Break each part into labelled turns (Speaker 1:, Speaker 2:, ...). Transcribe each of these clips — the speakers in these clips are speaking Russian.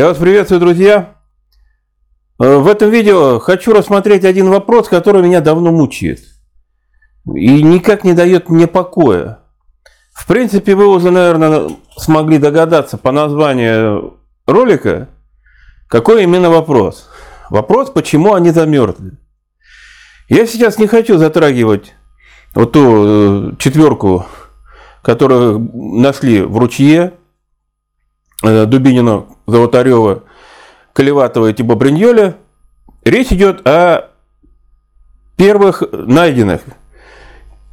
Speaker 1: Я вас приветствую, друзья. Э, в этом видео хочу рассмотреть один вопрос, который меня давно мучает. И никак не дает мне покоя. В принципе, вы уже, наверное, смогли догадаться по названию ролика, какой именно вопрос. Вопрос, почему они замерзли. Я сейчас не хочу затрагивать вот ту э, четверку, которую нашли в ручье, Дубинина, Золотарева, Колеватова и Типа Бриньоля. Речь идет о первых найденных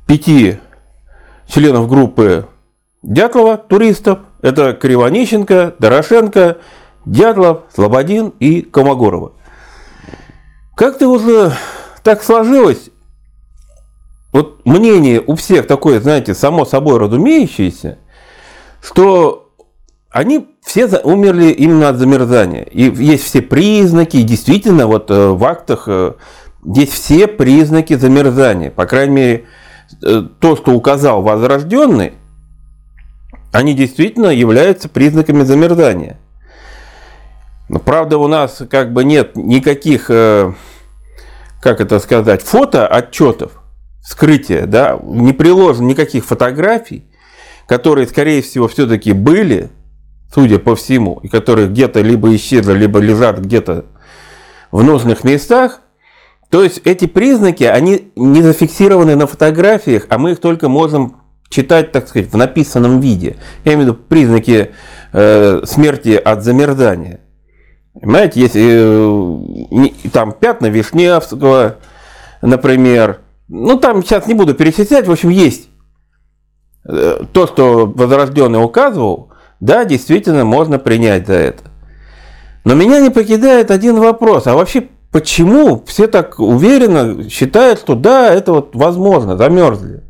Speaker 1: пяти членов группы Дятлова, туристов. Это Кривонищенко, Дорошенко, Дятлов, Слободин и Комогорова. Как-то уже так сложилось, вот мнение у всех такое, знаете, само собой разумеющееся, что они все умерли именно от замерзания. И есть все признаки, действительно, вот э, в актах э, есть все признаки замерзания. По крайней мере, э, то, что указал возрожденный, они действительно являются признаками замерзания. Но, правда, у нас как бы нет никаких, как это сказать, фотоотчетов скрытия, да, не приложено никаких фотографий, которые, скорее всего, все-таки были, судя по всему, и которые где-то либо исчезли, либо лежат где-то в нужных местах. То есть эти признаки, они не зафиксированы на фотографиях, а мы их только можем читать, так сказать, в написанном виде. Я имею в виду признаки э, смерти от замерзания. Понимаете, есть э, там пятна Вишневского, например, ну, там сейчас не буду перечислять, в общем, есть э, то, что Возрожденный указывал, да, действительно можно принять за это. Но меня не покидает один вопрос, а вообще почему все так уверенно считают, что да, это вот возможно, замерзли?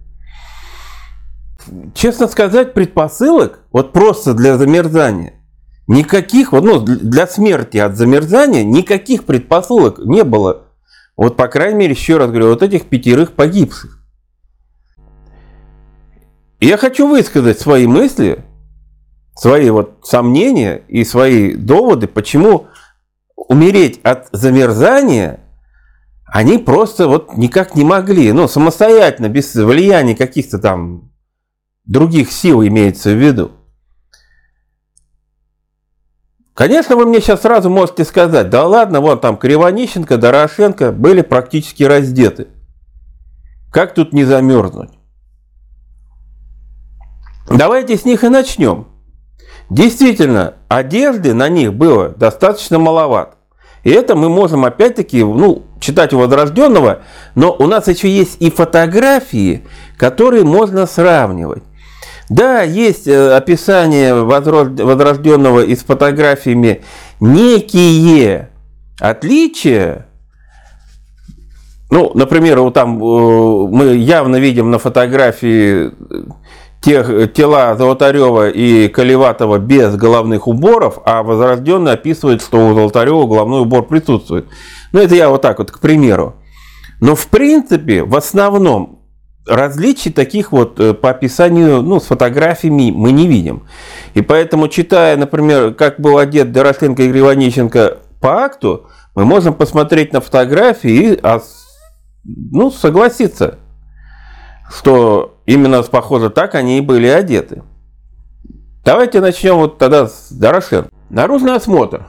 Speaker 1: Честно сказать, предпосылок вот просто для замерзания никаких, вот, ну, для смерти от замерзания никаких предпосылок не было вот, по крайней мере, еще раз говорю, вот этих пятерых погибших. я хочу высказать свои мысли, свои вот сомнения и свои доводы, почему умереть от замерзания они просто вот никак не могли, ну, самостоятельно, без влияния каких-то там других сил имеется в виду. Конечно, вы мне сейчас сразу можете сказать, да ладно, вон там Кривонищенко, Дорошенко были практически раздеты. Как тут не замерзнуть? Давайте с них и начнем. Действительно, одежды на них было достаточно маловато. И это мы можем опять-таки ну, читать у Возрожденного, но у нас еще есть и фотографии, которые можно сравнивать. Да, есть э, описание возрожденного и с фотографиями некие отличия. Ну, например, вот там э, мы явно видим на фотографии тех, тела Золотарева и Колеватова без головных уборов, а Возрожденный описывает, что у Золотарева головной убор присутствует. Ну, это я вот так вот, к примеру. Но в принципе, в основном, различий таких вот э, по описанию, ну, с фотографиями мы не видим. И поэтому, читая, например, как был одет Дорошенко и Гривонищенко по акту, мы можем посмотреть на фотографии и ну, согласиться, что именно похоже так они и были одеты. Давайте начнем вот тогда с Дорошенко. Наружный осмотр.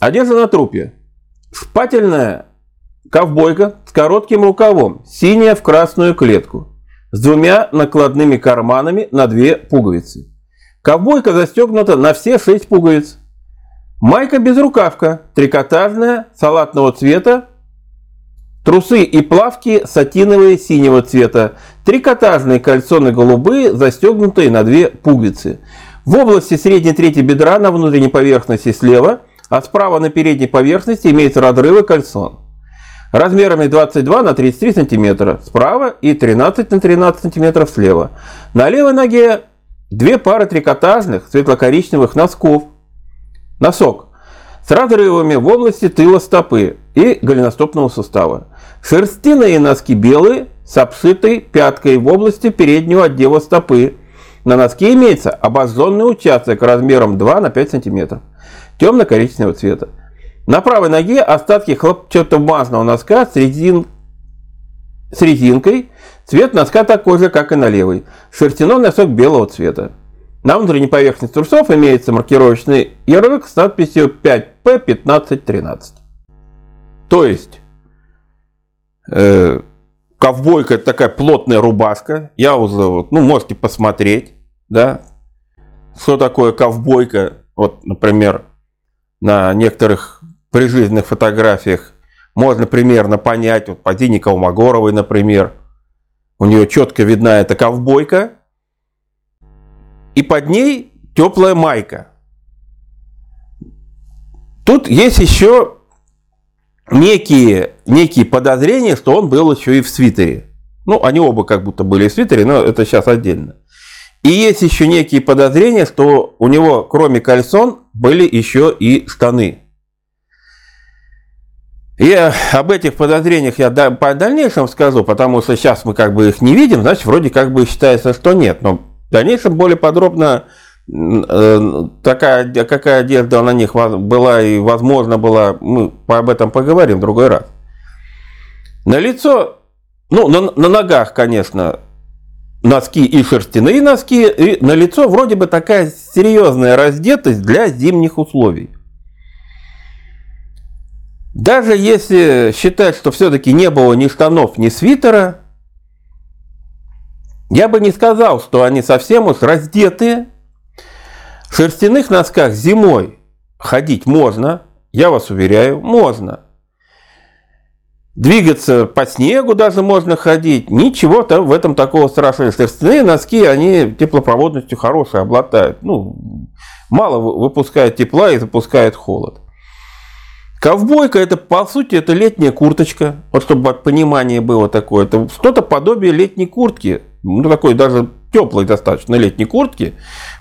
Speaker 1: Одежда на трупе. Шпательная ковбойка с коротким рукавом, синяя в красную клетку с двумя накладными карманами на две пуговицы. Ковбойка застегнута на все шесть пуговиц. Майка безрукавка, трикотажная, салатного цвета. Трусы и плавки сатиновые синего цвета. Трикотажные кальсоны голубые, застегнутые на две пуговицы. В области средней трети бедра на внутренней поверхности слева, а справа на передней поверхности имеются разрывы кальсон размерами 22 на 33 сантиметра справа и 13 на 13 сантиметров слева. На левой ноге две пары трикотажных светло-коричневых носков, носок, с разрывами в области тыла стопы и голеностопного сустава. Шерстяные носки белые с обшитой пяткой в области переднего отдела стопы. На носке имеется обожженный участок размером 2 на 5 сантиметров. темно-коричневого цвета. На правой ноге остатки хлопчатобумажного носка с, резин... с резинкой. Цвет носка такой же, как и на левой. Шерстяной носок белого цвета. На внутренней поверхности трусов имеется маркировочный ярлык с надписью 5P1513. То есть, ковбойка это такая плотная рубашка. Я уже, ну, можете посмотреть, да, что такое ковбойка. Вот, например, на некоторых прижизненных фотографиях можно примерно понять, вот по Дине Колмогоровой, например, у нее четко видна эта ковбойка, и под ней теплая майка. Тут есть еще некие, некие подозрения, что он был еще и в свитере. Ну, они оба как будто были в свитере, но это сейчас отдельно. И есть еще некие подозрения, что у него, кроме кальсон, были еще и штаны. Я об этих подозрениях я по дальнейшем скажу, потому что сейчас мы как бы их не видим, значит, вроде как бы считается, что нет. Но в дальнейшем более подробно такая, какая одежда на них была и возможно была, мы об этом поговорим в другой раз. На лицо, ну, на, на ногах, конечно, носки и шерстяные носки, и на лицо вроде бы такая серьезная раздетость для зимних условий. Даже если считать, что все-таки не было ни штанов, ни свитера, я бы не сказал, что они совсем уж раздетые. В шерстяных носках зимой ходить можно, я вас уверяю, можно. Двигаться по снегу даже можно ходить. Ничего там в этом такого страшного. Шерстяные носки, они теплопроводностью хорошие обладают. Ну, мало выпускают тепла и запускают холод. Ковбойка это по сути это летняя курточка. Вот чтобы понимание было такое. Это что-то подобие летней куртки. Ну такой даже теплой достаточно летней куртки.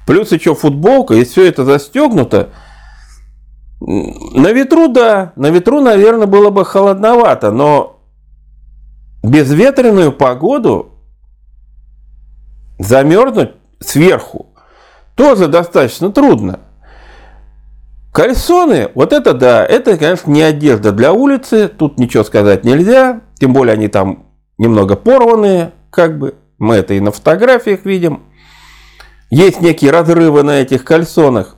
Speaker 1: Плюс еще футболка. И все это застегнуто. На ветру, да. На ветру, наверное, было бы холодновато. Но безветренную погоду замерзнуть сверху тоже достаточно трудно. Кальсоны, вот это да, это, конечно, не одежда для улицы, тут ничего сказать нельзя, тем более они там немного порванные, как бы, мы это и на фотографиях видим. Есть некие разрывы на этих кальсонах.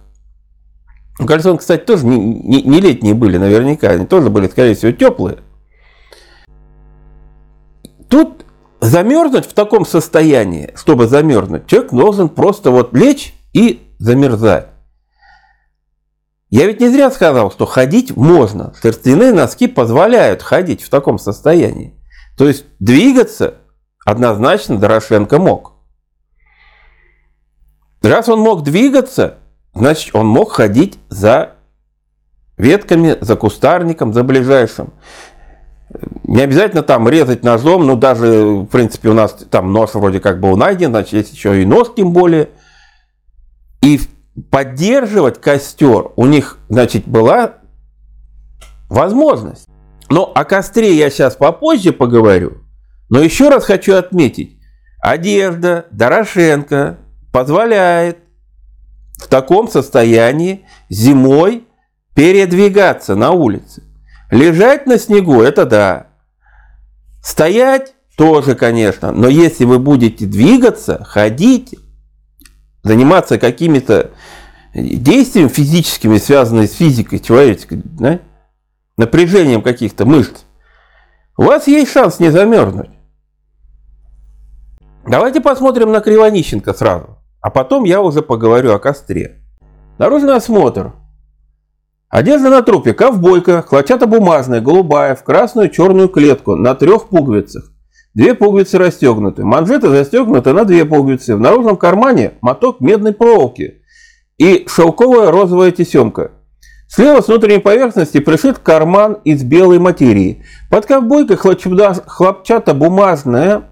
Speaker 1: Кальсоны, кстати, тоже не, не, не летние были наверняка, они тоже были, скорее всего, теплые. Тут замерзнуть в таком состоянии, чтобы замерзнуть, человек должен просто вот лечь и замерзать. Я ведь не зря сказал, что ходить можно. Шерстяные носки позволяют ходить в таком состоянии. То есть двигаться однозначно Дорошенко мог. Раз он мог двигаться, значит он мог ходить за ветками, за кустарником, за ближайшим. Не обязательно там резать ножом, но даже, в принципе, у нас там нож вроде как был найден, значит, есть еще и нож тем более. И поддерживать костер у них, значит, была возможность. Но о костре я сейчас попозже поговорю. Но еще раз хочу отметить, одежда Дорошенко позволяет в таком состоянии зимой передвигаться на улице. Лежать на снегу – это да. Стоять тоже, конечно. Но если вы будете двигаться, ходить, заниматься какими-то действиями физическими, связанными с физикой человеческой, да? напряжением каких-то мышц, у вас есть шанс не замерзнуть. Давайте посмотрим на Кривонищенко сразу, а потом я уже поговорю о костре. Наружный осмотр. Одежда на трупе ковбойка, хлопчатобумажная, голубая, в красную черную клетку на трех пуговицах. Две пуговицы расстегнуты. Манжеты застегнуты на две пуговицы. В наружном кармане моток медной проволоки и шелковая розовая тесемка. Слева с внутренней поверхности пришит карман из белой материи. Под ковбойкой хлопчатобумажная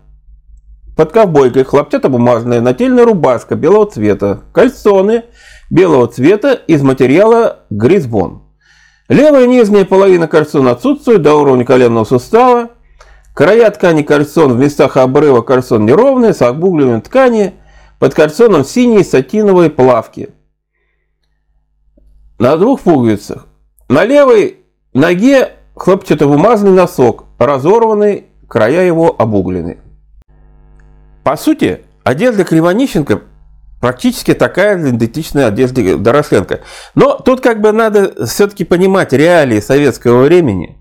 Speaker 1: под ковбойкой хлопчатобумажная нательная рубашка белого цвета, кальсоны белого цвета из материала гризбон. Левая нижняя половина кальсона отсутствует до уровня коленного сустава, Края ткани кальсон в местах обрыва кальсон неровные, с обугленной ткани, под кальсоном синие сатиновые плавки. на двух пуговицах. На левой ноге хлопчатобумажный носок, разорванный, края его обуглены. По сути, одежда Кривонищенко практически такая же идентичная одежде Дорошенко. Но тут как бы надо все-таки понимать реалии советского времени.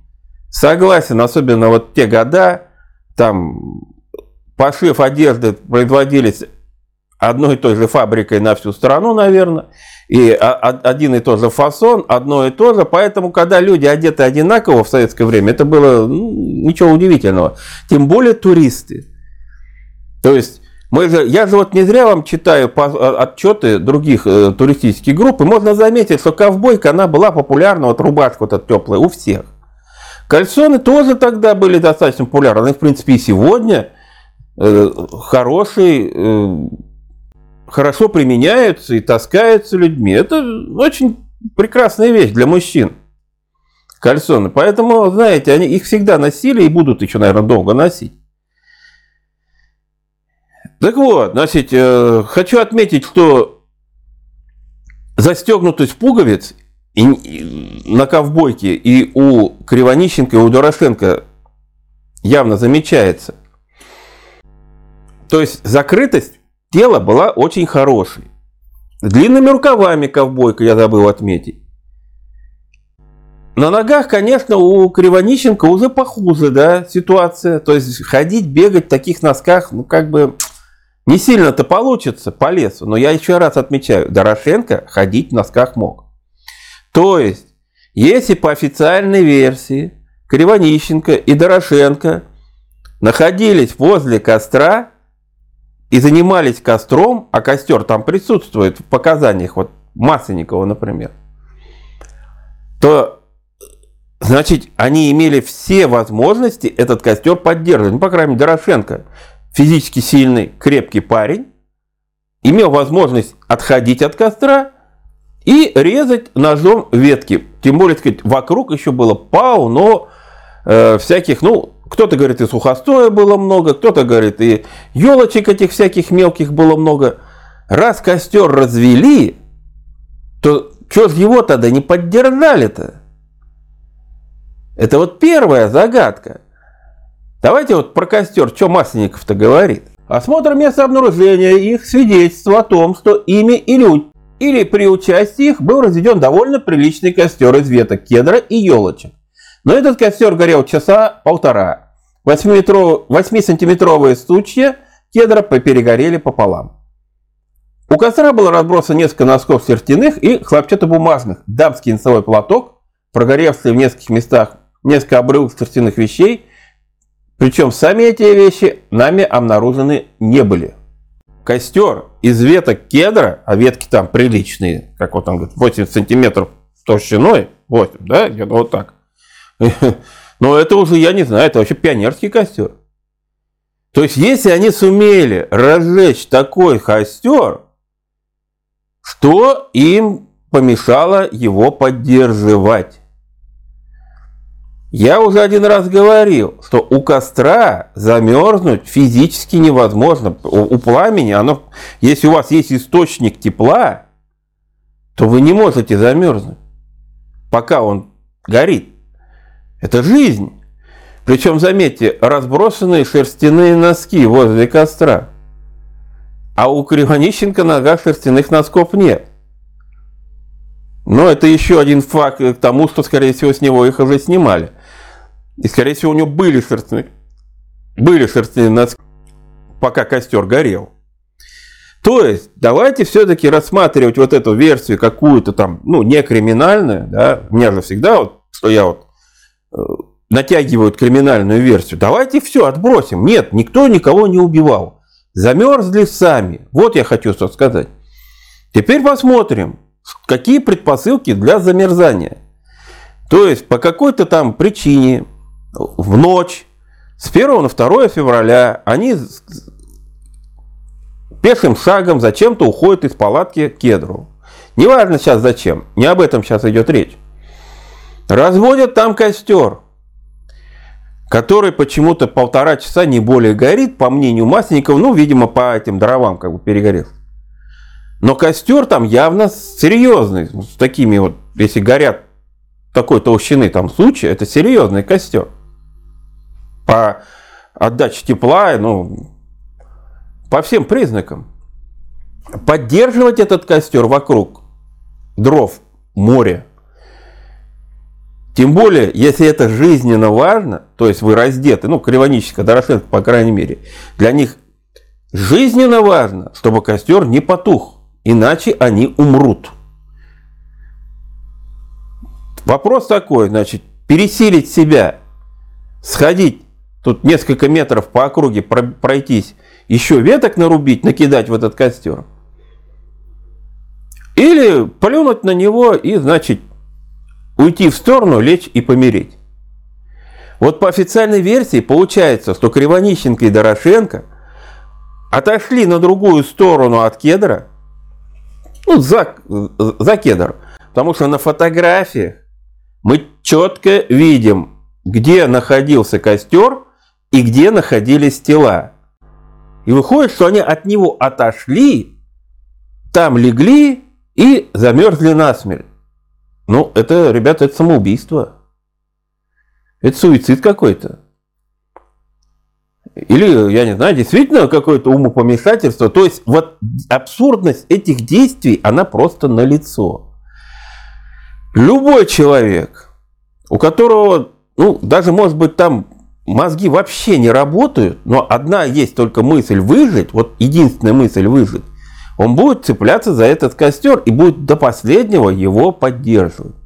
Speaker 1: Согласен, особенно вот те года, там пошив одежды производились одной и той же фабрикой на всю страну, наверное, и один и тот же фасон, одно и то же, поэтому, когда люди одеты одинаково в советское время, это было ну, ничего удивительного, тем более туристы. То есть, мы же, я же вот не зря вам читаю а, отчеты других э, туристических групп, и можно заметить, что ковбойка, она была популярна, вот рубашка вот эта теплая, у всех. Кальсоны тоже тогда были достаточно популярны, они, в принципе, и сегодня э, хороший э, хорошо применяются и таскаются людьми. Это очень прекрасная вещь для мужчин. Кальсоны. Поэтому, знаете, они их всегда носили и будут еще, наверное, долго носить. Так вот, значит, э, хочу отметить, что застегнутость пуговиц и, и, на ковбойке и у Кривонищенко, и у Дорошенко явно замечается. То есть закрытость Тело была очень хорошей. длинными рукавами ковбойка, я забыл отметить. На ногах, конечно, у Кривонищенко уже похуже, да, ситуация. То есть ходить, бегать в таких носках, ну, как бы не сильно-то получится по лесу. Но я еще раз отмечаю, Дорошенко ходить в носках мог. То есть, если по официальной версии Кривонищенко и Дорошенко находились возле костра, и занимались костром, а костер там присутствует в показаниях, вот Масленникова, например, то, значит, они имели все возможности этот костер поддерживать. Ну, по крайней мере, Дорошенко, физически сильный, крепкий парень, имел возможность отходить от костра и резать ножом ветки. Тем более, сказать, вокруг еще было полно э, всяких, ну, кто-то говорит, и сухостоя было много, кто-то говорит, и елочек этих всяких мелких было много. Раз костер развели, то что ж его тогда не поддержали-то? Это вот первая загадка. Давайте вот про костер, что Масленников-то говорит. Осмотр места обнаружения их свидетельство о том, что ими или, или при участии их был разведен довольно приличный костер из веток кедра и елочек. Но этот костер горел часа полтора. 8-сантиметровые стучья кедра перегорели пополам. У костра было разбросано несколько носков сертяных и хлопчатобумажных, дамский носовой платок, прогоревший в нескольких местах несколько обрывков сертяных вещей, причем сами эти вещи нами обнаружены не были. Костер из веток кедра, а ветки там приличные, как вот он говорит, 80 сантиметров толщиной, 8, да, где-то вот так. Но это уже, я не знаю, это вообще пионерский костер. То есть, если они сумели разжечь такой костер, что им помешало его поддерживать? Я уже один раз говорил, что у костра замерзнуть физически невозможно. У, у пламени, оно, если у вас есть источник тепла, то вы не можете замерзнуть, пока он горит. Это жизнь. Причем, заметьте, разбросанные шерстяные носки возле костра. А у Кривонищенко нога шерстяных носков нет. Но это еще один факт к тому, что, скорее всего, с него их уже снимали. И, скорее всего, у него были шерстяные, были шерстяные носки, пока костер горел. То есть, давайте все-таки рассматривать вот эту версию какую-то там, ну, не криминальную, да, у меня же всегда вот, что я вот Э, натягивают криминальную версию. Давайте все отбросим. Нет, никто никого не убивал. Замерзли сами. Вот я хочу что сказать. Теперь посмотрим, какие предпосылки для замерзания. То есть по какой-то там причине в ночь с 1 на 2 февраля они пешим шагом зачем-то уходят из палатки к кедру. Неважно сейчас зачем, не об этом сейчас идет речь. Разводят там костер, который почему-то полтора часа не более горит, по мнению Масленникова, ну, видимо, по этим дровам как бы перегорел. Но костер там явно серьезный, с такими вот, если горят такой толщины там случай, это серьезный костер. По отдаче тепла, ну, по всем признакам. Поддерживать этот костер вокруг дров, море. Тем более, если это жизненно важно, то есть вы раздеты, ну, Кривоническая, Дорошенко, по крайней мере, для них жизненно важно, чтобы костер не потух, иначе они умрут. Вопрос такой, значит, пересилить себя, сходить, тут несколько метров по округе пройтись, еще веток нарубить, накидать в этот костер. Или плюнуть на него и, значит, уйти в сторону, лечь и помереть. Вот по официальной версии получается, что Кривонищенко и Дорошенко отошли на другую сторону от кедра, ну, за, за кедр, потому что на фотографиях мы четко видим, где находился костер и где находились тела. И выходит, что они от него отошли, там легли и замерзли насмерть. Ну, это, ребята, это самоубийство. Это суицид какой-то. Или, я не знаю, действительно какое-то умопомешательство. То есть, вот абсурдность этих действий, она просто налицо. Любой человек, у которого, ну, даже, может быть, там мозги вообще не работают, но одна есть только мысль выжить, вот единственная мысль выжить, он будет цепляться за этот костер и будет до последнего его поддерживать.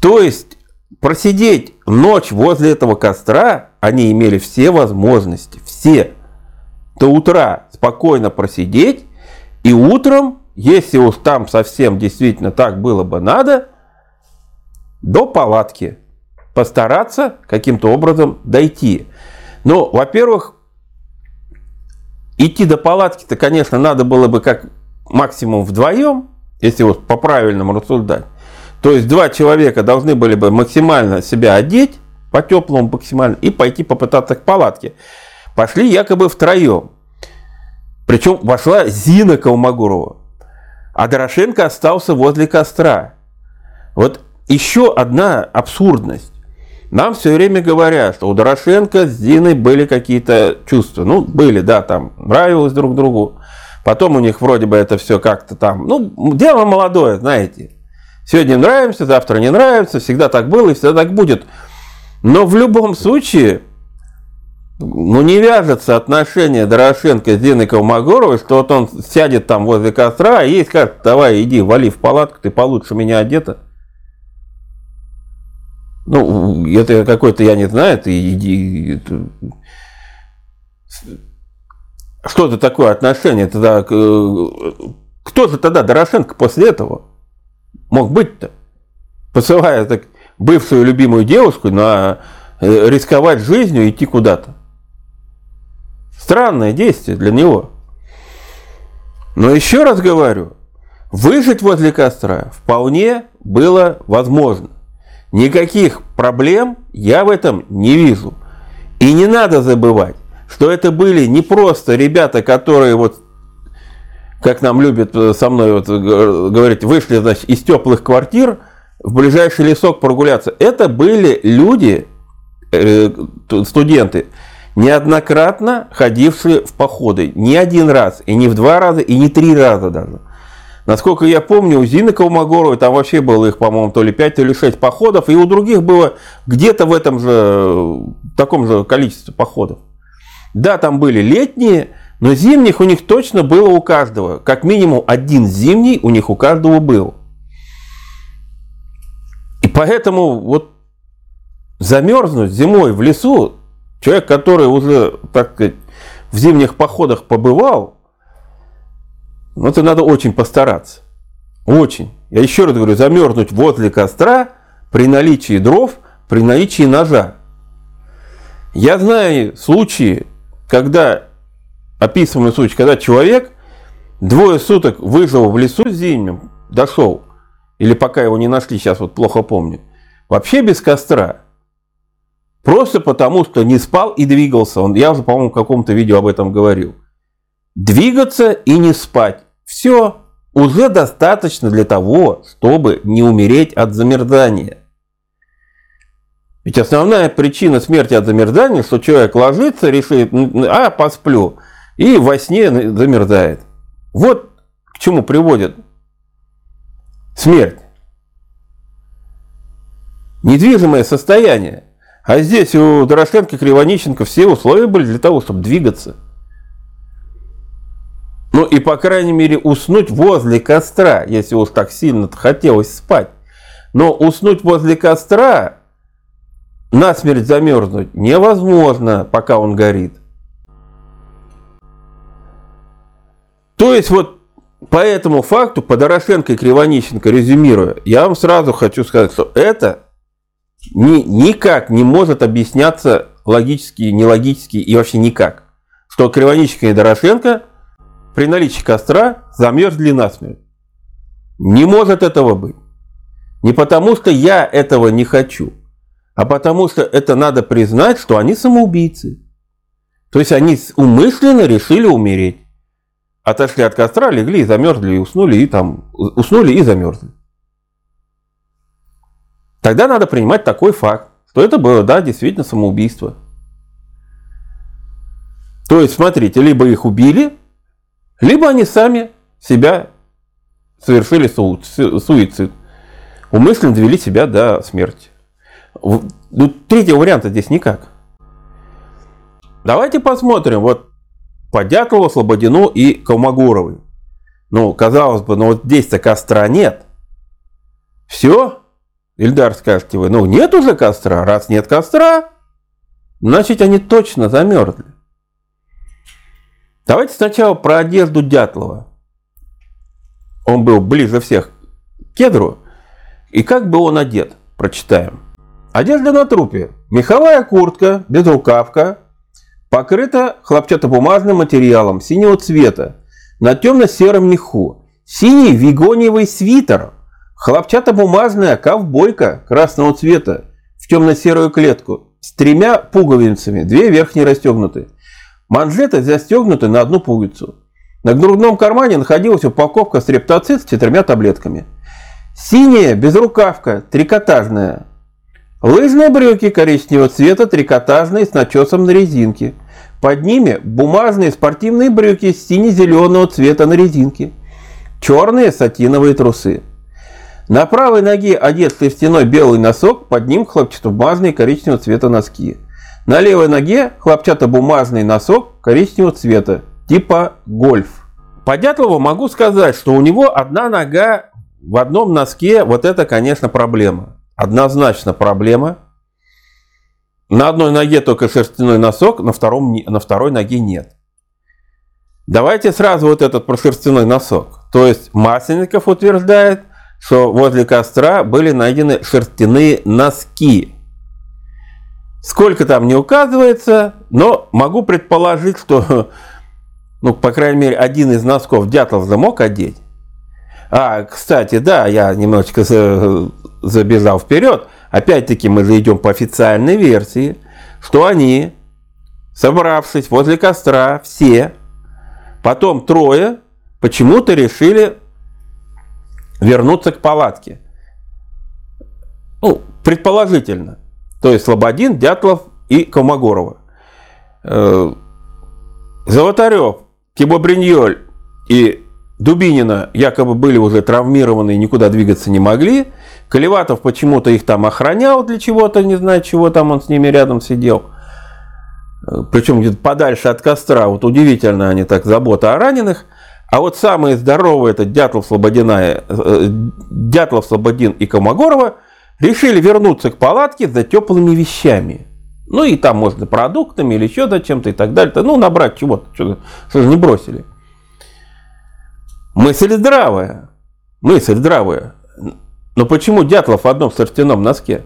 Speaker 1: То есть просидеть ночь возле этого костра они имели все возможности, все, до утра спокойно просидеть, и утром, если уж там совсем действительно так было бы надо, до палатки постараться каким-то образом дойти. Но, во-первых, Идти до палатки-то, конечно, надо было бы как максимум вдвоем, если вот по-правильному рассуждать. То есть два человека должны были бы максимально себя одеть, по-теплому максимально, и пойти попытаться к палатке. Пошли якобы втроем. Причем вошла Зина Калмогорова. А Дорошенко остался возле костра. Вот еще одна абсурдность. Нам все время говорят, что у Дорошенко с Зиной были какие-то чувства. Ну, были, да, там, нравилось друг другу. Потом у них вроде бы это все как-то там, ну, дело молодое, знаете. Сегодня нравимся, завтра не нравится, всегда так было и всегда так будет. Но в любом случае, ну, не вяжется отношение Дорошенко с Диной Колмогоровой, что вот он сядет там возле костра и ей скажет, давай, иди, вали в палатку, ты получше меня одета. Ну, это какой-то, я не знаю, это, это что это такое отношение тогда? Кто же тогда Дорошенко после этого мог быть-то? Посылая так, бывшую любимую девушку на э, рисковать жизнью и идти куда-то. Странное действие для него. Но еще раз говорю, выжить возле костра вполне было возможно. Никаких проблем я в этом не вижу. И не надо забывать, что это были не просто ребята, которые вот, как нам любят э, со мной вот говорить, вышли значит, из теплых квартир в ближайший лесок прогуляться. Это были люди, э, студенты, неоднократно ходившие в походы. Не один раз, и не в два раза, и не три раза даже. Насколько я помню, у Зины Колмогоровой там вообще было их, по-моему, то ли 5, то ли 6 походов, и у других было где-то в этом же, таком же количестве походов. Да, там были летние, но зимних у них точно было у каждого. Как минимум один зимний у них у каждого был. И поэтому вот замерзнуть зимой в лесу, человек, который уже, так сказать, в зимних походах побывал, но это надо очень постараться. Очень. Я еще раз говорю, замерзнуть возле костра при наличии дров, при наличии ножа. Я знаю случаи, когда, описываемый случай, когда человек двое суток выжил в лесу зимнем, дошел, или пока его не нашли, сейчас вот плохо помню, вообще без костра. Просто потому, что не спал и двигался. Он, я уже, по-моему, в каком-то видео об этом говорил. двигаться и не спать. Все, уже достаточно для того, чтобы не умереть от замерзания. Ведь основная причина смерти от замерзания, что человек ложится, решит, а, посплю, и во сне замерзает. Вот к чему приводит смерть. Недвижимое состояние. А здесь у Дорошенко Кривонищенко все условия были для того, чтобы двигаться. Ну и, по крайней мере, уснуть возле костра, если уж так сильно хотелось спать. Но уснуть возле костра, насмерть замерзнуть невозможно, пока он горит. То есть вот по этому факту, по Дорошенко и Кривонищенко резюмируя, я вам сразу хочу сказать, что это ни, никак не может объясняться логически, нелогически и вообще никак. Что Кривонищенко и Дорошенко при наличии костра замерзли насмерть. Не может этого быть. Не потому, что я этого не хочу, а потому, что это надо признать, что они самоубийцы. То есть они умышленно решили умереть. Отошли от костра, легли и замерзли, и уснули, и там уснули и замерзли. Тогда надо принимать такой факт, что это было, да, действительно самоубийство. То есть, смотрите, либо их убили, либо они сами себя совершили суицид. Умышленно довели себя до смерти. Ну, третьего варианта здесь никак. Давайте посмотрим вот по Дятлову, Слободину и Колмогоровой. Ну, казалось бы, ну вот здесь-то костра нет. Все? Ильдар, скажете вы, ну нет уже костра. Раз нет костра, значит они точно замерзли. Давайте сначала про одежду Дятлова. Он был ближе всех к кедру. И как был он одет? Прочитаем. Одежда на трупе. Меховая куртка, безрукавка, покрыта хлопчатобумажным материалом синего цвета на темно-сером меху. Синий вигониевый свитер, хлопчатобумажная ковбойка красного цвета в темно-серую клетку с тремя пуговицами, две верхние расстегнуты. Манжеты застегнуты на одну пуговицу. На грудном кармане находилась упаковка стрептоцит с четырьмя таблетками. Синяя безрукавка, трикотажная. Лыжные брюки коричневого цвета, трикотажные, с начесом на резинке. Под ними бумажные спортивные брюки сине-зеленого цвета на резинке. Черные сатиновые трусы. На правой ноге одет шерстяной белый носок, под ним хлопчатобумажные коричневого цвета носки. На левой ноге хлопчатобумажный носок коричневого цвета, типа гольф. По Дятлову могу сказать, что у него одна нога в одном носке, вот это, конечно, проблема. Однозначно проблема. На одной ноге только шерстяной носок, на, втором, на второй ноге нет. Давайте сразу вот этот про шерстяной носок. То есть Масленников утверждает, что возле костра были найдены шерстяные носки. Сколько там не указывается, но могу предположить, что, ну, по крайней мере, один из носков Дятлов замог одеть. А, кстати, да, я немножечко забежал вперед. Опять-таки мы идем по официальной версии, что они, собравшись возле костра, все, потом трое, почему-то решили вернуться к палатке. Ну, предположительно. То есть Слободин, Дятлов и Комогорова. Э, Золотарев, Тибо Бриньоль и Дубинина якобы были уже травмированы и никуда двигаться не могли. Колеватов почему-то их там охранял для чего-то, не знаю, чего там он с ними рядом сидел. Э, Причем где-то подальше от костра. Вот удивительно они так, забота о раненых. А вот самые здоровые, это Дятлов, Слободина, э, Дятлов, Слободин и Комогорова – решили вернуться к палатке за теплыми вещами. Ну и там можно продуктами или еще зачем-то и так далее. Ну, набрать чего-то, что, что же не бросили. Мысль здравая. Мысль здравая. Но почему Дятлов в одном шерстяном носке?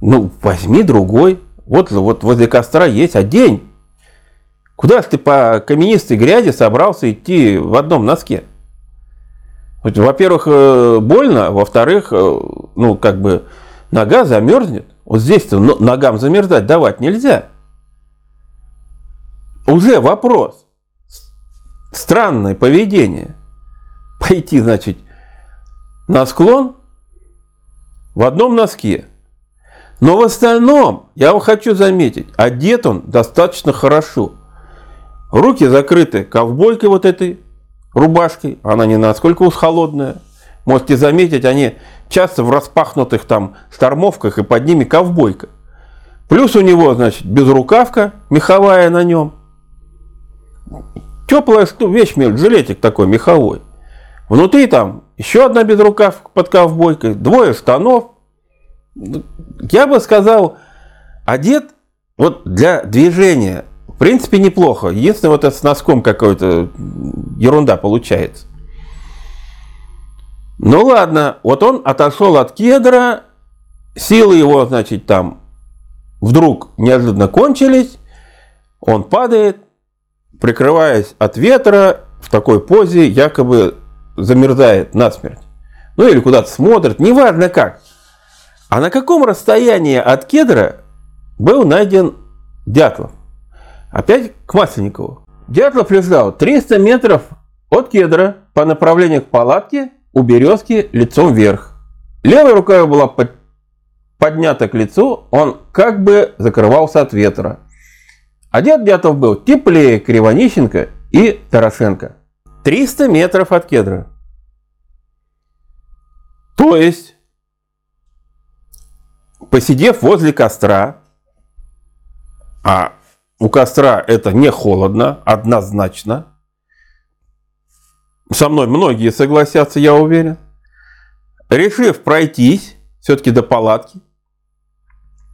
Speaker 1: Ну, возьми другой. Вот, вот возле костра есть, одень. Куда ж ты по каменистой грязи собрался идти в одном носке? Во-первых, э, больно, во-вторых, э, ну, как бы, нога замерзнет. Вот здесь-то ногам замерзать давать нельзя. Уже вопрос. странное поведение. Пойти, значит, на склон в одном носке. Но в остальном, я вам хочу заметить, одет он достаточно хорошо. Руки закрыты ковбойкой вот этой рубашкой, она не насколько уж холодная. Можете заметить, они часто в распахнутых там штормовках и под ними ковбойка. Плюс у него, значит, безрукавка меховая на нем. Теплая вещь, жилетик такой меховой. Внутри там еще одна безрукавка под ковбойкой, двое штанов. Я бы сказал, одет вот для движения принципе неплохо. Единственное, вот это с носком какой-то ерунда получается. Ну ладно, вот он отошел от кедра, силы его, значит, там вдруг неожиданно кончились, он падает, прикрываясь от ветра, в такой позе якобы замерзает насмерть. Ну или куда-то смотрит, неважно как. А на каком расстоянии от кедра был найден Дятлов? Опять к Масленникову. Дятлов лежал 300 метров от кедра по направлению к палатке у березки лицом вверх. Левая рука была под, поднята к лицу, он как бы закрывался от ветра. Одет Дятов был теплее Кривонищенко и Дорошенко. 300 метров от кедра. То есть, посидев возле костра, а у костра это не холодно, однозначно, со мной многие согласятся, я уверен. Решив пройтись, все-таки до палатки,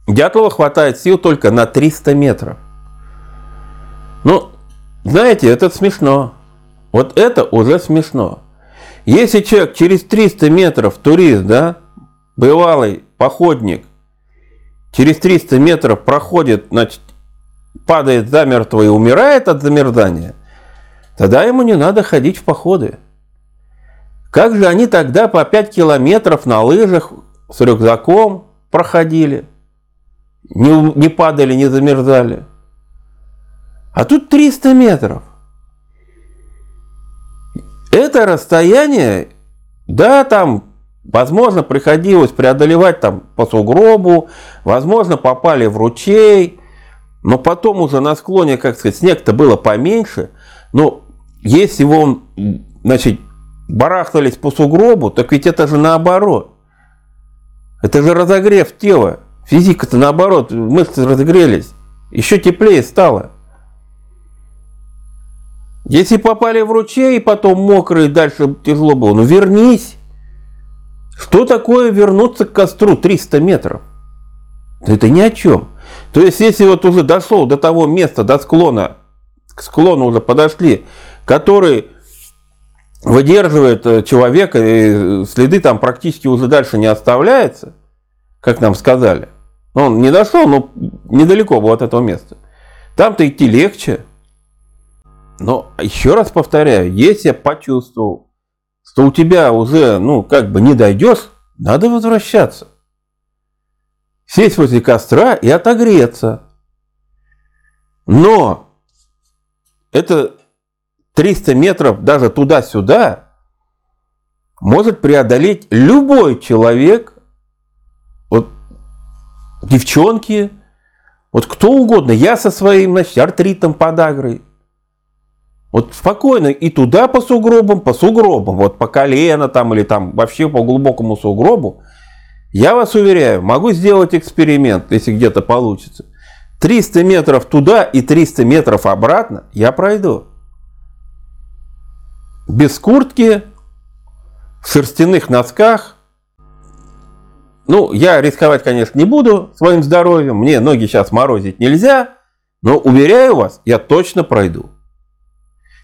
Speaker 1: Дятлова хватает сил только на 300 метров. Ну, знаете, это смешно. Вот это уже смешно. Если человек через 300 метров, турист, да, бывалый походник, через 300 метров проходит, значит, падает замертво и умирает от замерзания – Тогда ему не надо ходить в походы. Как же они тогда по 5 километров на лыжах с рюкзаком проходили? Не, не падали, не замерзали. А тут 300 метров. Это расстояние, да, там, возможно, приходилось преодолевать там по сугробу, возможно, попали в ручей, но потом уже на склоне, как сказать, снег-то было поменьше, но если вон, значит, барахтались по сугробу, так ведь это же наоборот. Это же разогрев тела. Физика-то наоборот, мышцы разогрелись. Еще теплее стало. Если попали в ручей, и потом мокрые, дальше тяжело было, ну вернись. Что такое вернуться к костру 300 метров? Это ни о чем. То есть, если вот уже дошел до того места, до склона, к склону уже подошли, который выдерживает э, человека, и следы там практически уже дальше не оставляется, как нам сказали. Он не дошел, но недалеко было от этого места. Там-то идти легче. Но еще раз повторяю, если я почувствовал, что у тебя уже, ну, как бы не дойдешь, надо возвращаться. Сесть возле костра и отогреться. Но это 300 метров даже туда-сюда может преодолеть любой человек, вот девчонки, вот кто угодно. Я со своим, значит, артритом, подагрой. Вот спокойно и туда по сугробам, по сугробам, вот по колено там или там вообще по глубокому сугробу. Я вас уверяю, могу сделать эксперимент, если где-то получится. 300 метров туда и 300 метров обратно я пройду без куртки, в шерстяных носках. Ну, я рисковать, конечно, не буду своим здоровьем. Мне ноги сейчас морозить нельзя. Но, уверяю вас, я точно пройду.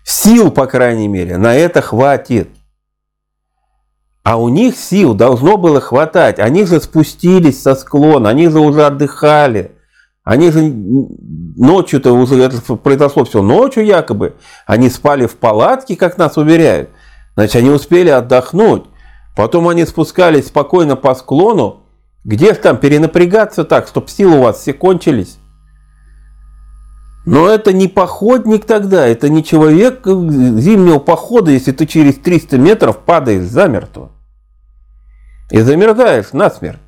Speaker 1: Сил, по крайней мере, на это хватит. А у них сил должно было хватать. Они же спустились со склона, они же уже отдыхали. Они же ночью-то уже, это произошло все ночью якобы, они спали в палатке, как нас уверяют. Значит, они успели отдохнуть. Потом они спускались спокойно по склону. Где же там перенапрягаться так, чтобы силы у вас все кончились? Но это не походник тогда, это не человек зимнего похода, если ты через 300 метров падаешь замертво. И замерзаешь насмерть.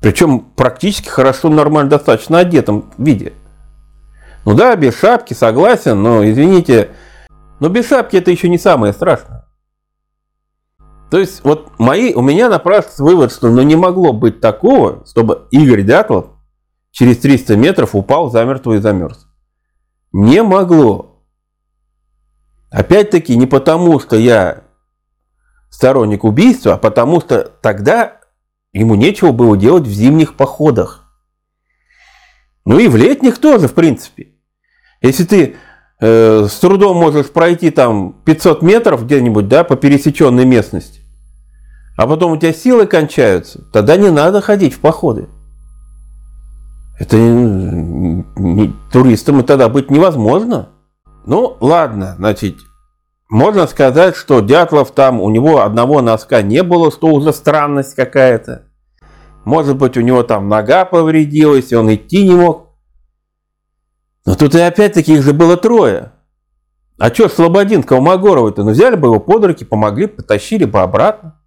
Speaker 1: Причем практически хорошо, нормально, достаточно одетом виде. Ну да, без шапки, согласен, но извините, но без шапки это еще не самое страшное. То есть вот мои, у меня напрашивается вывод, что ну не могло быть такого, чтобы Игорь Дятлов через 300 метров упал замертво и замерз. Не могло. Опять-таки не потому, что я сторонник убийства, а потому что тогда ему нечего было делать в зимних походах. Ну и в летних тоже, в принципе. Если ты э, с трудом можешь пройти там 500 метров где-нибудь, да, по пересеченной местности, а потом у тебя силы кончаются, тогда не надо ходить в походы. Это не, не, туристам тогда быть невозможно. Ну, ладно, значит, можно сказать, что Дятлов там, у него одного носка не было, что уже странность какая-то. Может быть, у него там нога повредилась, и он идти не мог. Но тут и опять-таки их же было трое. А что Слободин Колмогоровый-то? Ну взяли бы его под руки, помогли, потащили бы обратно.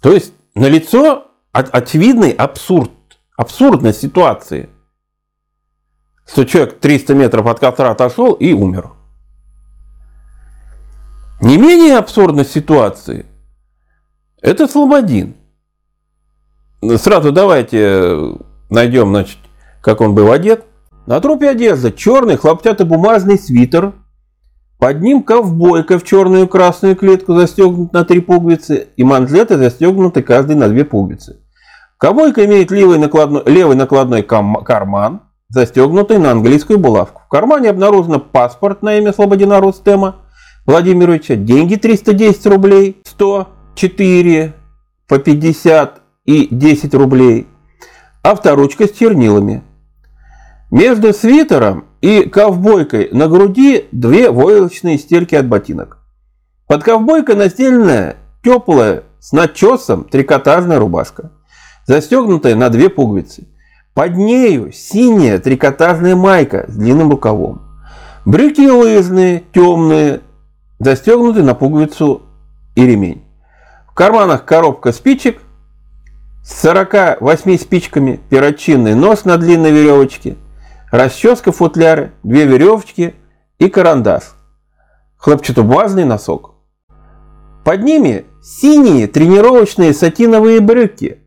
Speaker 1: То есть налицо очевидный абсурд, абсурдность ситуации. Что человек 300 метров от костра отошел и умер. Не менее абсурдность ситуации – это Слободин. Сразу давайте найдем, значит, как он был одет. На трупе одежда черный хлопчатобумажный свитер, под ним ковбойка в черную и красную клетку застегнут на три пуговицы и манжеты застегнуты каждый на две пуговицы. Ковбойка имеет левый накладной, левый накладной карман, застегнутый на английскую булавку. В кармане обнаружено паспорт на имя Слободина Рустема Владимировича, деньги 310 рублей, 100, 4 по 50 и 10 рублей, авторучка с чернилами. Между свитером и ковбойкой на груди две войлочные стельки от ботинок. Под ковбойкой настеленная теплая с начесом трикотажная рубашка, застегнутая на две пуговицы. Под нею синяя трикотажная майка с длинным рукавом. Брюки лыжные, темные, застегнутые на пуговицу и ремень. В карманах коробка спичек с 48 спичками, перочинный нож на длинной веревочке – расческа футляры, две веревочки и карандаш. Хлопчатобумажный носок. Под ними синие тренировочные сатиновые брюки,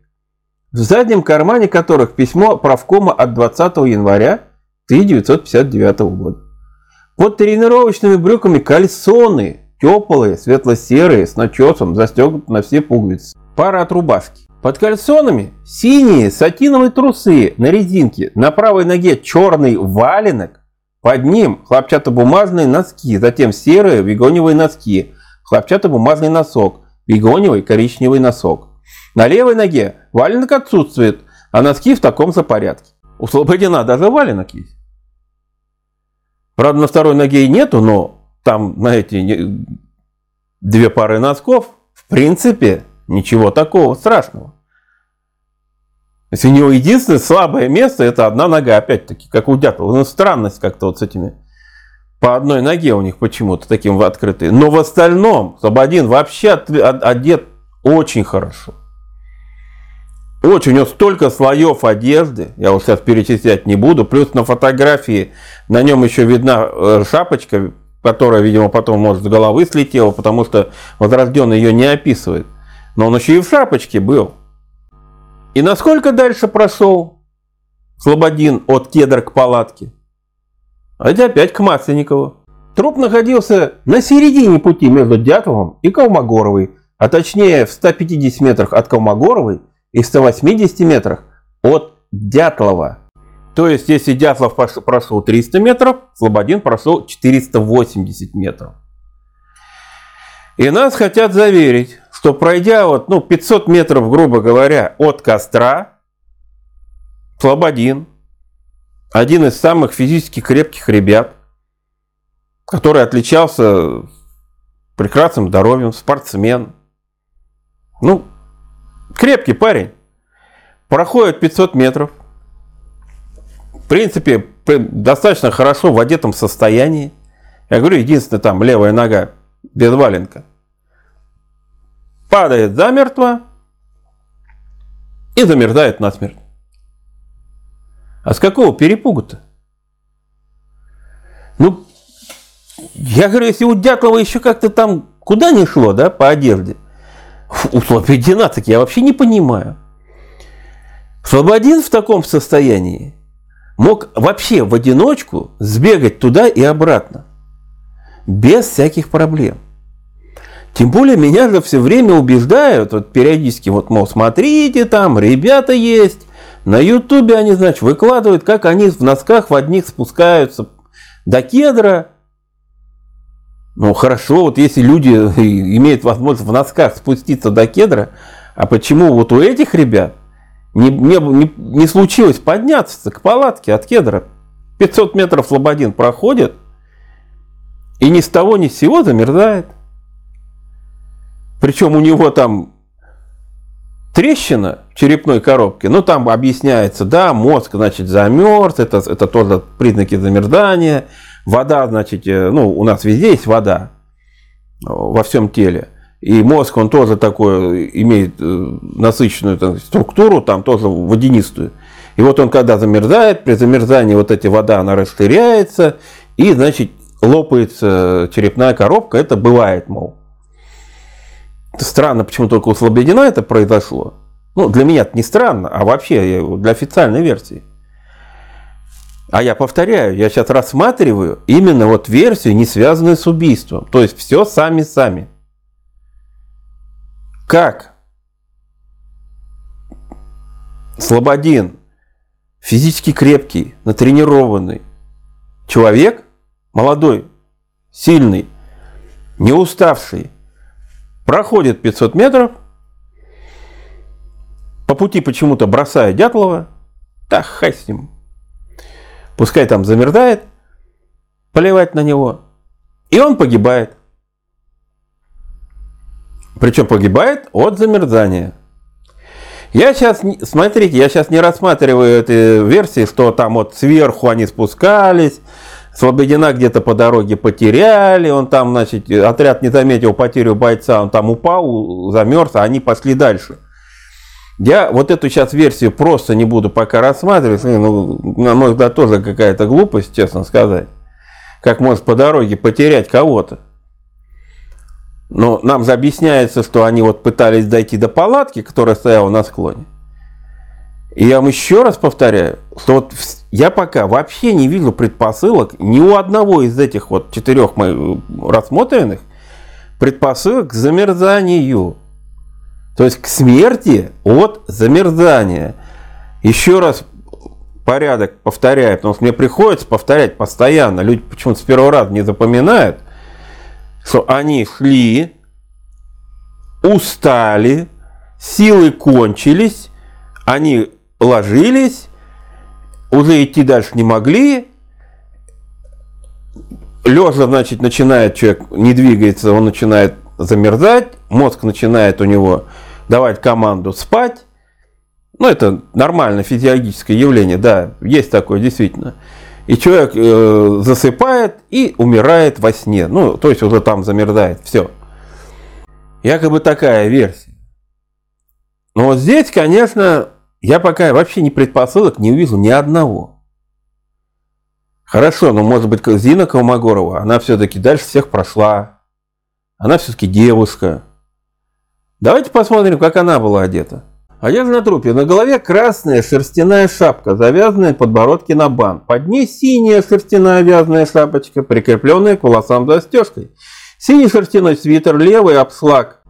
Speaker 1: в заднем кармане которых письмо правкома от 20 января 1959 года. Под тренировочными брюками кальсоны, теплые, светло-серые, с начесом, застегнуты на все пуговицы. Пара от рубашки. Под кальсонами синие сатиновые трусы на резинке, на правой ноге черный валенок, под ним хлопчатобумажные носки, затем серые вигоневые носки, хлопчатобумажный носок, вигоневый коричневый носок. На левой ноге валенок отсутствует, а носки в таком же порядке. У Слободина даже валенок есть. Правда, на второй ноге и нету, но там, знаете, две пары носков, в принципе, Ничего такого страшного. То есть у него единственное слабое место это одна нога, опять-таки, как у дятла. Ну, странность как-то вот с этими. По одной ноге у них почему-то таким открытые. Но в остальном Слободин вообще одет очень хорошо. Очень, у него столько слоев одежды, я вот сейчас перечислять не буду. Плюс на фотографии на нем еще видна э, шапочка, которая, видимо, потом, может, с головы слетела, потому что возрожденный ее не описывает. Но он еще и в шапочке был. И насколько дальше прошел Слободин от кедра к палатке? А это опять к Масленникову. Труп находился на середине пути между Дятловым и Колмогоровой, а точнее в 150 метрах от Колмогоровой и 180 метрах от Дятлова. То есть, если Дятлов прошел 300 метров, Слободин прошел 480 метров. И нас хотят заверить, что пройдя вот, ну, 500 метров, грубо говоря, от костра, Слободин, один из самых физически крепких ребят, который отличался прекрасным здоровьем, спортсмен. Ну, крепкий парень. Проходит 500 метров. принципе, достаточно хорошо в одетом состоянии. Я говорю, единственное, там левая нога без валенка. Падает замертво и замерзает насмерть. А с какого перепугу-то? Ну, я говорю, если у Дятлова еще как-то там куда не шло, да, по одежде, у Слободина так я вообще не понимаю. Слободин в таком состоянии мог вообще в одиночку сбегать туда и обратно. Без всяких проблем. Тем более меня же все время убеждают, вот периодически, вот, мол, смотрите, там ребята есть, на ютубе они, значит, выкладывают, как они в носках в одних спускаются до кедра. Ну, хорошо, вот если люди имеют возможность в носках спуститься до кедра, а почему вот у этих ребят не, не, не, не случилось подняться к палатке от кедра? 500 метров Слободин проходит, и ни с того ни с сего замерзает. Причем у него там трещина в черепной коробке, ну там объясняется, да, мозг, значит, замерз, это, это тоже признаки замерзания, вода, значит, э, ну, у нас везде есть вода э, во всем теле, и мозг, он тоже такой, имеет э, насыщенную там, структуру, там тоже водянистую. И вот он когда замерзает, при замерзании вот эта вода, она расширяется, и, значит, лопается черепная коробка, это бывает, мол. Странно, почему только у Слободина это произошло. Ну, для меня это не странно, а вообще для официальной версии. А я повторяю, я сейчас рассматриваю именно вот версию, не связанную с убийством. То есть все сами-сами. Как Слободин, физически крепкий, натренированный человек, молодой, сильный, не уставший, проходит 500 метров, по пути почему-то бросая Дятлова, да хай с ним, пускай там замерзает, поливать на него, и он погибает. Причем погибает от замерзания. Я сейчас, смотрите, я сейчас не рассматриваю этой версии, что там вот сверху они спускались, Слободина где-то по дороге потеряли, он там, значит, отряд не заметил потерю бойца, он там упал, замерз, а они пошли дальше. Я вот эту сейчас версию просто не буду пока рассматривать, ну, на мой взгляд, тоже какая-то глупость, честно сказать. Как может по дороге потерять кого-то. Но нам же объясняется, что они вот пытались дойти до палатки, которая стояла на склоне. И я вам еще раз повторяю, что вот я пока вообще не вижу предпосылок ни у одного из этих вот четырех рассмотренных предпосылок к замерзанию. То есть к смерти от замерзания. Еще раз порядок повторяю, потому что мне приходится повторять постоянно. Люди почему-то с первого раза не запоминают, что они шли, устали, силы кончились, они ложились, уже идти дальше не могли. Лежа, значит, начинает человек, не двигается, он начинает замерзать, мозг начинает у него давать команду спать. Ну, это нормальное физиологическое явление, да, есть такое действительно. И человек э, засыпает и умирает во сне. Ну, то есть уже там замерзает, все. Якобы такая версия. Но вот здесь, конечно, я пока вообще не предпосылок не увижу ни одного. Хорошо, но может быть Зина Колмогорова, она все-таки дальше всех прошла. Она все-таки девушка. Давайте посмотрим, как она была одета. Одежда на трупе. На голове красная шерстяная шапка, завязанная подбородки на бан. Под ней синяя шерстяная вязаная шапочка, прикрепленная к волосам застежкой. Синий шерстяной свитер, левый обшлаг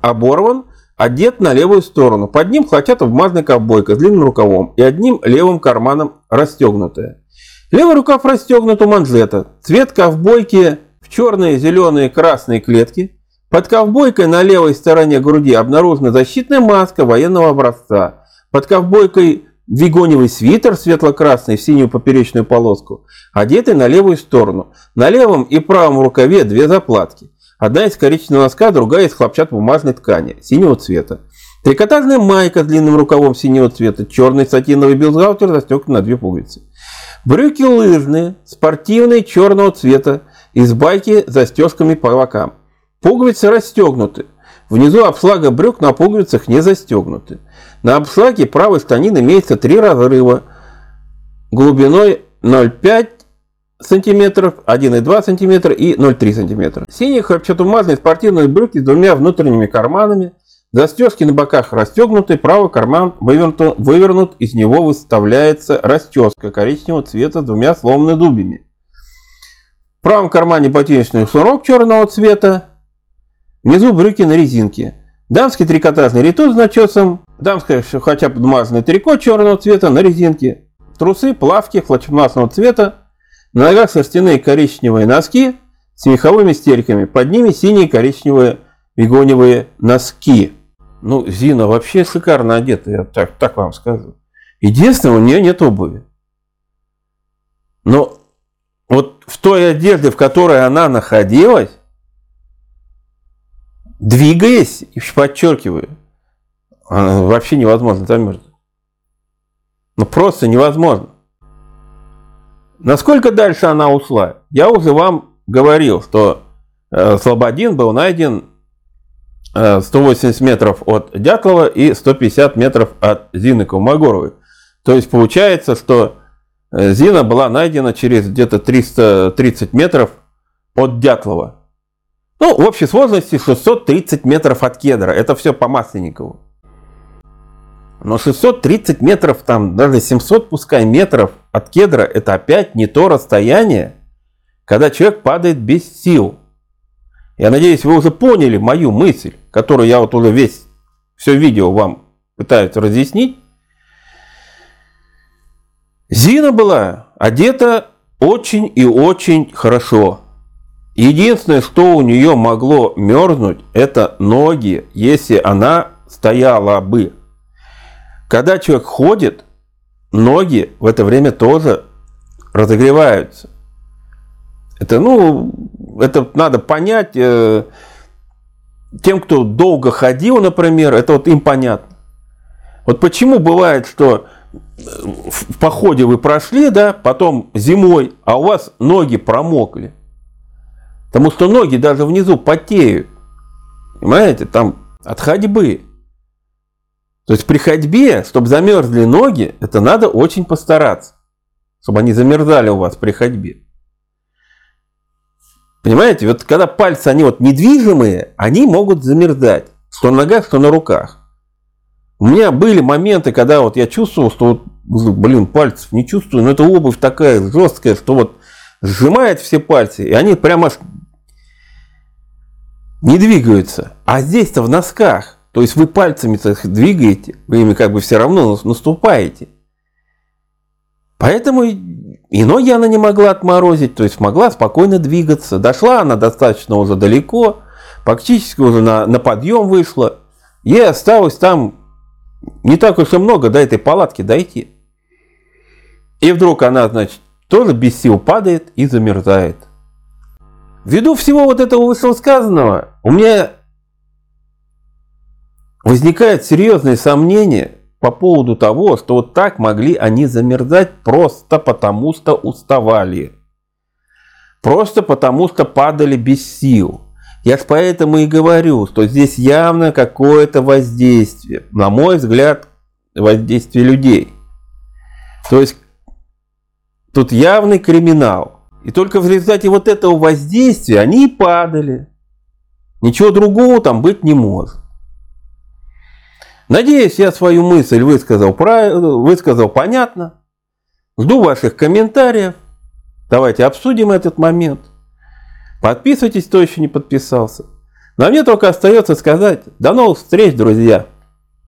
Speaker 1: оборван, одет на левую сторону. Под ним хлопчатая бумажная ковбойка с длинным рукавом и одним левым карманом расстегнутая. Левый рукав расстегнут у манжета. Цвет ковбойки в черные, зеленые, красные клетки. Под ковбойкой на левой стороне груди обнаружена защитная маска военного образца. Под ковбойкой вигоневый свитер светло-красный в синюю поперечную полоску, одетый на левую сторону. На левом и правом рукаве две заплатки. Одна из коричневого носка, другая из хлопчатобумажной ткани, синего цвета. Трикотажная майка с длинным рукавом синего цвета, черный сатиновый бюстгальтер застегнут на две пуговицы. Брюки лыжные, спортивные, черного цвета, из байки застежками по бокам. Пуговицы расстегнуты. Внизу обшлага брюк на пуговицах не застегнуты. На обшлаге правой станины имеется три разрыва глубиной 0,5 см, 1,2 см и 0,3 см. Синие хлопчатобумажные спортивные брюки с двумя внутренними карманами. Застежки на боках расстегнуты, правый карман вывернут, вывернут из него выставляется расческа коричневого цвета с двумя сломанными дубьями. В правом кармане ботиночный шнурок черного цвета, внизу брюки на резинке. Дамский трикотажный ритон с начесом, дамское хотя бы бумажное трико черного цвета на резинке. Трусы, плавки хлопчатобумажного цвета, на ногах шерстяные коричневые носки с меховыми стельками. Под ними синие коричневые бегоневые носки. Ну, Зина вообще шикарно одета, я так, так вам скажу. Единственное, у нее нет обуви. Но вот в той одежде, в которой она находилась, двигаясь, подчеркиваю, вообще невозможно замерзнуть. Ну, просто невозможно. Насколько дальше она ушла? Я уже вам говорил, что э, Слободин был найден 180 э, метров от Дятлова и 150 метров от Зины Колмогоровой. То есть получается, что э, Зина была найдена через где-то 330 метров от Дятлова. Ну, в общей сложности 630 метров от Кедра. Это все по Масленникову. Но 630 метров, там даже 700 пускай метров от кедра, это опять не то расстояние, когда человек падает без сил. Я надеюсь, вы уже поняли мою мысль, которую я вот уже весь, все видео вам пытаюсь разъяснить. Зина была одета очень и очень хорошо. Единственное, что у нее могло мерзнуть, это ноги, если она стояла бы. Когда человек ходит, ноги в это время тоже разогреваются. Это, ну, это надо понять. Э, тем, кто долго ходил, например, это вот им понятно. Вот почему бывает, что э, в походе вы прошли, да, потом зимой, а у вас ноги промокли. Потому что ноги даже внизу потеют. Понимаете, там от ходьбы. То есть при ходьбе, чтобы замерзли ноги, это надо очень постараться, чтобы они замерзали у вас при ходьбе. Понимаете, вот когда пальцы, они вот недвижимые, они могут замерзать, что на ногах, что на руках. У меня были моменты, когда вот я чувствовал, что вот, блин, пальцев не чувствую, но эта обувь такая жесткая, что вот сжимает все пальцы, и они прямо не двигаются. А здесь-то в носках то есть вы пальцами двигаете, вы ими как бы все равно наступаете. Поэтому и ноги она не могла отморозить, то есть могла спокойно двигаться. Дошла она достаточно уже далеко, практически уже на, на подъем вышла. Ей осталось там не так уж и много до этой палатки дойти. И вдруг она, значит, тоже без сил падает и замерзает. Ввиду всего вот этого вышесказанного, у меня возникает серьезные сомнения по поводу того, что вот так могли они замерзать просто потому, что уставали. Просто потому, что падали без сил. Я поэтому и говорю, что здесь явно какое-то воздействие. На мой взгляд, воздействие людей. То есть тут явный криминал. И только в результате вот этого воздействия они и падали. Ничего другого там быть не может. Надеюсь, я свою мысль высказал, высказал понятно. Жду ваших комментариев. Давайте обсудим этот момент. Подписывайтесь, кто еще не подписался. Но мне только остается сказать, до новых встреч, друзья!